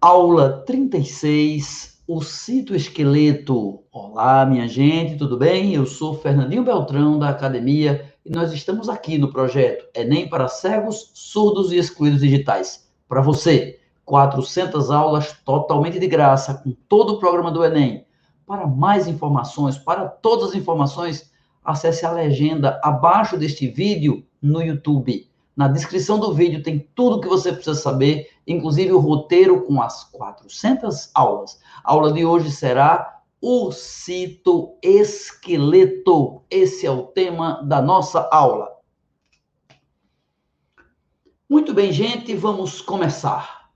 Aula 36, o citoesqueleto. Olá, minha gente, tudo bem? Eu sou Fernandinho Beltrão, da Academia, e nós estamos aqui no projeto Enem para cegos, surdos e excluídos digitais. Para você, 400 aulas totalmente de graça, com todo o programa do Enem. Para mais informações, para todas as informações, acesse a legenda abaixo deste vídeo no YouTube. Na descrição do vídeo tem tudo o que você precisa saber, inclusive o roteiro com as 400 aulas. A aula de hoje será o citoesqueleto. Esse é o tema da nossa aula. Muito bem, gente, vamos começar.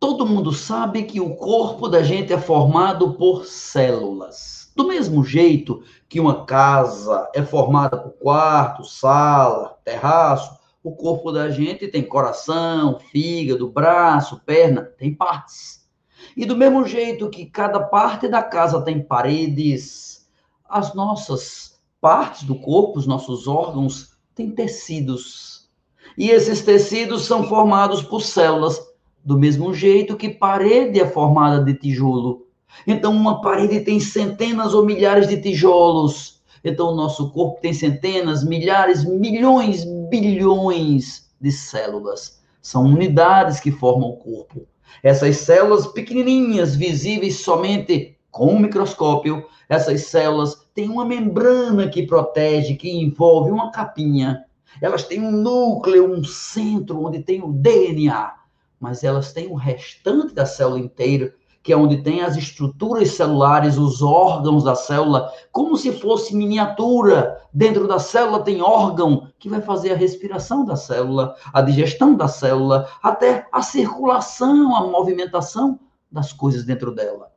Todo mundo sabe que o corpo da gente é formado por células. Do mesmo jeito que uma casa é formada por quarto, sala, terraço, o corpo da gente tem coração, fígado, braço, perna, tem partes. E do mesmo jeito que cada parte da casa tem paredes, as nossas partes do corpo, os nossos órgãos, têm tecidos. E esses tecidos são formados por células, do mesmo jeito que parede é formada de tijolo. Então, uma parede tem centenas ou milhares de tijolos então, o nosso corpo tem centenas, milhares, milhões, bilhões de células. São unidades que formam o corpo. Essas células pequenininhas, visíveis somente com o microscópio, essas células têm uma membrana que protege, que envolve uma capinha. Elas têm um núcleo, um centro onde tem o DNA, mas elas têm o restante da célula inteira que é onde tem as estruturas celulares, os órgãos da célula, como se fosse miniatura. Dentro da célula tem órgão que vai fazer a respiração da célula, a digestão da célula, até a circulação, a movimentação das coisas dentro dela.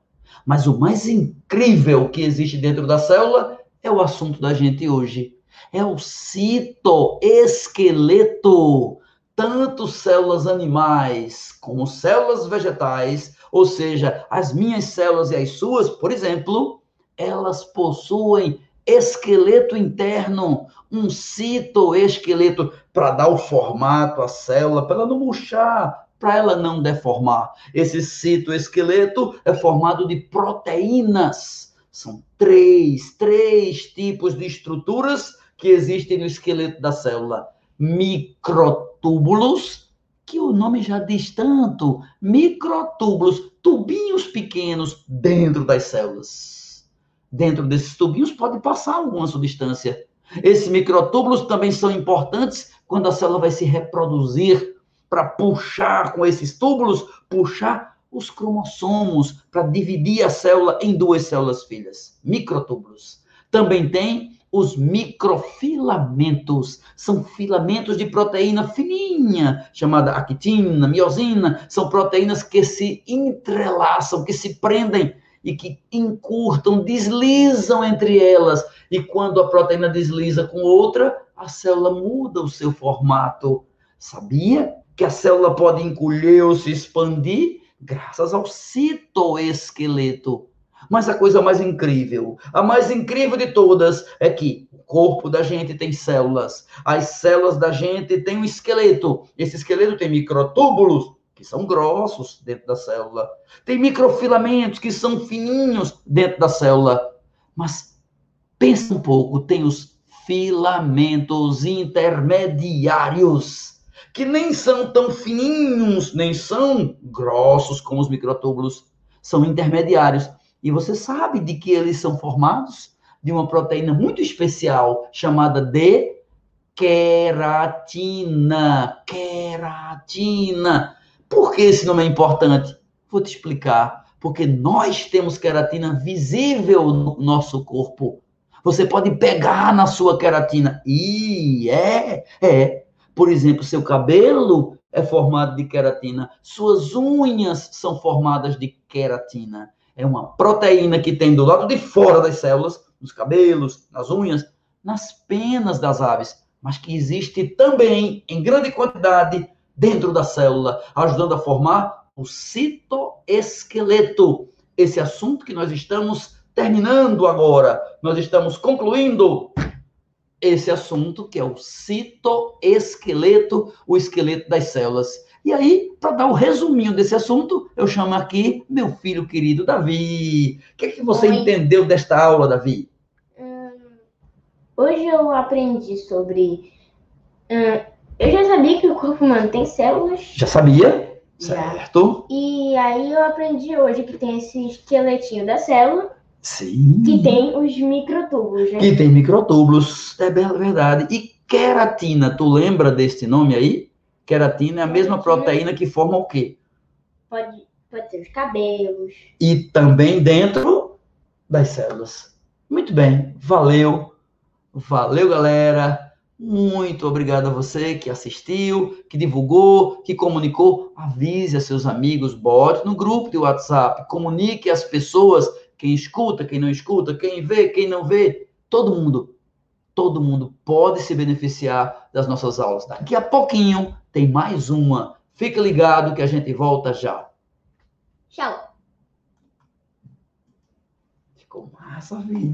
Mas o mais incrível que existe dentro da célula é o assunto da gente hoje. É o citoesqueleto. Tanto células animais como células vegetais ou seja, as minhas células e as suas, por exemplo, elas possuem esqueleto interno, um citoesqueleto, para dar o formato à célula, para ela não murchar, para ela não deformar. Esse citoesqueleto é formado de proteínas. São três, três tipos de estruturas que existem no esqueleto da célula: microtúbulos, que o nome já diz tanto, microtúbulos, tubinhos pequenos dentro das células. Dentro desses tubinhos pode passar alguma substância. Esses microtúbulos também são importantes quando a célula vai se reproduzir, para puxar com esses túbulos, puxar os cromossomos, para dividir a célula em duas células filhas, microtúbulos. Também tem os microfilamentos. São filamentos de proteína fininha, chamada actina, miosina. São proteínas que se entrelaçam, que se prendem e que encurtam, deslizam entre elas. E quando a proteína desliza com outra, a célula muda o seu formato. Sabia que a célula pode encolher ou se expandir graças ao citoesqueleto? Mas a coisa mais incrível, a mais incrível de todas, é que o corpo da gente tem células. As células da gente têm um esqueleto. Esse esqueleto tem microtúbulos, que são grossos dentro da célula. Tem microfilamentos, que são fininhos dentro da célula. Mas pensa um pouco, tem os filamentos intermediários, que nem são tão fininhos, nem são grossos como os microtúbulos. São intermediários. E você sabe de que eles são formados? De uma proteína muito especial chamada de queratina. Queratina. Por que esse nome é importante? Vou te explicar. Porque nós temos queratina visível no nosso corpo. Você pode pegar na sua queratina. E é, é. Por exemplo, seu cabelo é formado de queratina, suas unhas são formadas de queratina é uma proteína que tem do lado de fora das células, nos cabelos, nas unhas, nas penas das aves, mas que existe também em grande quantidade dentro da célula, ajudando a formar o citoesqueleto. Esse assunto que nós estamos terminando agora, nós estamos concluindo esse assunto que é o citoesqueleto, o esqueleto das células. E aí, para dar o resuminho desse assunto, eu chamo aqui meu filho querido Davi. O que é que você Oi. entendeu desta aula, Davi? Hum, hoje eu aprendi sobre. hum, eu já sabia que o corpo humano tem células. Já sabia? Já. Certo? E aí eu aprendi hoje que tem esse esqueletinho da célula, Sim. que tem os microtúbulos, né? Que tem microtúbulos, é verdade. E queratina, tu lembra deste nome aí? Queratina é a mesma proteína que forma o quê? Pode, pode ser os cabelos. E também dentro das células. Muito bem, valeu. Valeu, galera. Muito obrigado a você que assistiu, que divulgou, que comunicou. Avise a seus amigos, bote no grupo de WhatsApp, comunique às pessoas, quem escuta, quem não escuta, quem vê, quem não vê. Todo mundo, todo mundo pode se beneficiar das nossas aulas. Daqui a pouquinho tem mais uma. Fica ligado que a gente volta já. Tchau! Ficou massa, vida.